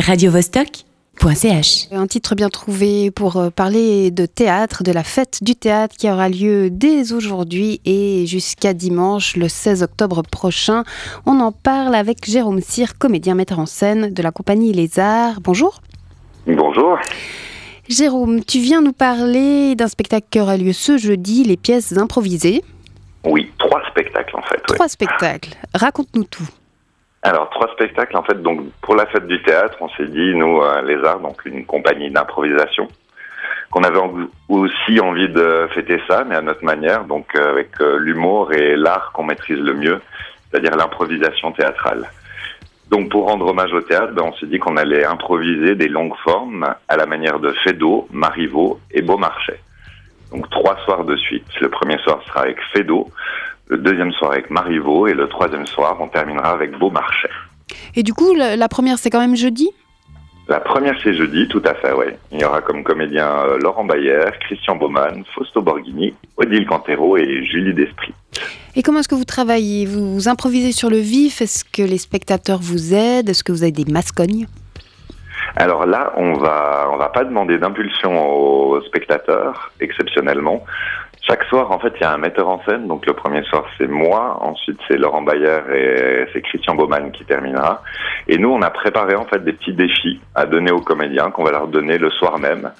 radiovostok.ch. Un titre bien trouvé pour euh, parler de théâtre, de la fête du théâtre qui aura lieu dès aujourd'hui et jusqu'à dimanche le 16 octobre prochain. On en parle avec Jérôme Cyr, comédien metteur en scène de la compagnie Les Arts. Bonjour. Bonjour. Jérôme, tu viens nous parler d'un spectacle qui aura lieu ce jeudi, les pièces improvisées. Oui, trois spectacles en fait. oui. Trois spectacles. Raconte-nous tout. Alors trois spectacles en fait. Donc pour la fête du théâtre, on s'est dit nous euh, les arts, donc une compagnie d'improvisation, qu'on avait aussi envie de fêter ça, mais à notre manière, donc euh, avec euh, l'humour et l'art qu'on maîtrise le mieux, c'est-à-dire l'improvisation théâtrale. Donc pour rendre hommage au théâtre, ben, on s'est dit qu'on allait improviser des longues formes à la manière de Feydeau, Marivaux et Beaumarchais. Donc trois soirs de suite. Le premier soir sera avec Feydeau, le deuxième soir avec Marivaux et le troisième soir on terminera avec Beaumarchais. Et du coup, la, la première, c'est quand même jeudi? La première c'est jeudi, tout à fait, oui. Il y aura comme comédiens euh, Laurent Bayer, Christian Baumann, Fausto Borghini, Odile Cantero et Julie Desprit. Et comment est-ce que vous travaillez? Vous, vous improvisez sur le vif? Est-ce que les spectateurs vous aident? Est-ce que vous avez des mascognes? Alors là, on va on va pas demander d'impulsion aux spectateurs, exceptionnellement. Chaque soir, en fait, il y a un metteur en scène. Donc le premier soir, c'est moi. Ensuite, c'est Laurent Bayer et c'est Christian Baumann qui terminera. Et nous, on a préparé en fait des petits défis à donner aux comédiens qu'on va leur donner le soir même.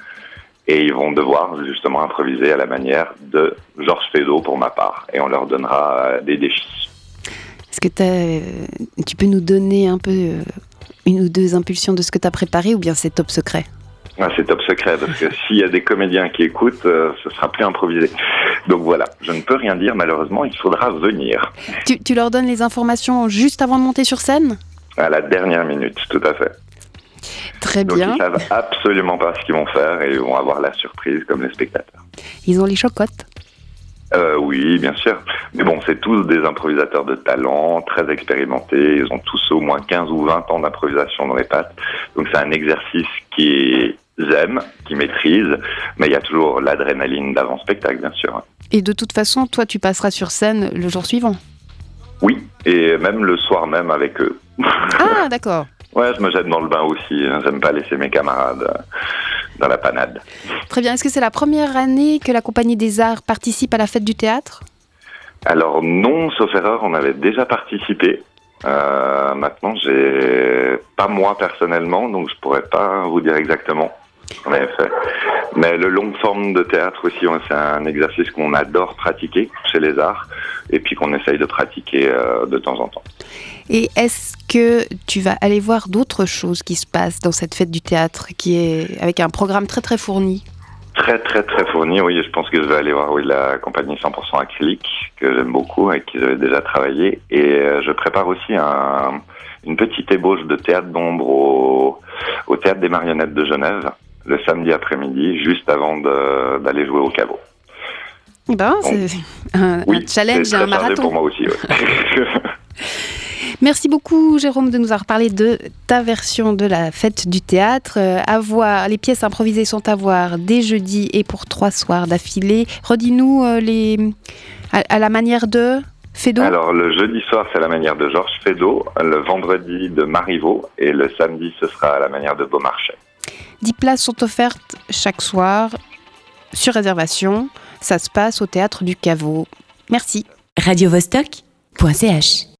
Et ils vont devoir justement improviser à la manière de Georges Feydeau pour ma part. Et on leur donnera euh, des défis. Est-ce que tu peux nous donner un peu euh, une ou deux impulsions de ce que tu as préparé ou bien c'est top secret? Ah, c'est top secret parce que s'il y a des comédiens qui écoutent, euh, ce sera plus improvisé. Donc voilà, je ne peux rien dire malheureusement, il faudra venir tu, tu leur donnes les informations juste avant de monter sur scène? À la dernière minute, tout à fait. Très Donc bien. ils savent absolument pas ce qu'ils vont faire et ils vont avoir la surprise comme les spectateurs. Ils ont les chocottes? Euh, oui, bien sûr. Mais bon, c'est tous des improvisateurs de talent, très expérimentés. Ils ont tous au moins 15 ou 20 ans d'improvisation dans les pattes. Donc c'est un exercice qu'ils aiment, qu'ils maîtrisent. Mais il y a toujours l'adrénaline d'avant-spectacle, bien sûr. Et de toute façon, toi, tu passeras sur scène le jour suivant. Oui, et même le soir même avec eux. Ah, d'accord. Ouais, je me jette dans le bain aussi. hein. J'aime pas laisser mes camarades euh, dans la panade. Très bien. Est-ce que c'est la première année que la Compagnie des Arts participe à la fête du théâtre? Alors non, sauf erreur, on avait déjà participé. Euh, maintenant, j'ai pas moi personnellement, donc je pourrais pas vous dire exactement avait fait. Mais le long forme de théâtre aussi, on- c'est un exercice qu'on adore pratiquer chez les arts et puis qu'on essaye de pratiquer euh, de temps en temps. Et est-ce que tu vas aller voir d'autres choses qui se passent dans cette fête du théâtre qui est avec un programme très très fourni? Très très très fourni, oui, je pense que je vais aller voir oui, la compagnie 100% acrylique que j'aime beaucoup et qui j'avais déjà travaillé. Et euh, je prépare aussi un, une petite ébauche de théâtre d'ombre au, au théâtre des marionnettes de Genève le samedi après-midi, juste avant d'aller jouer au caveau. Ben, c'est un, un Oui, challenge c'est et un chargé pour marathon. moi aussi. ouais. Merci beaucoup, Jérôme, de nous avoir parlé de ta version de la fête du théâtre. Euh, à voir, les pièces improvisées sont à voir dès jeudi et pour trois soirs d'affilée. Redis-nous euh, les à, à la manière de Fédo. Alors le jeudi soir, c'est à la manière de Georges Feydeau, le vendredi de Marivaux et le samedi, ce sera à la manière de Beaumarchais. 10 places sont offertes chaque soir sur réservation. Ça se passe au théâtre du Caveau. Merci. radiovostok.ch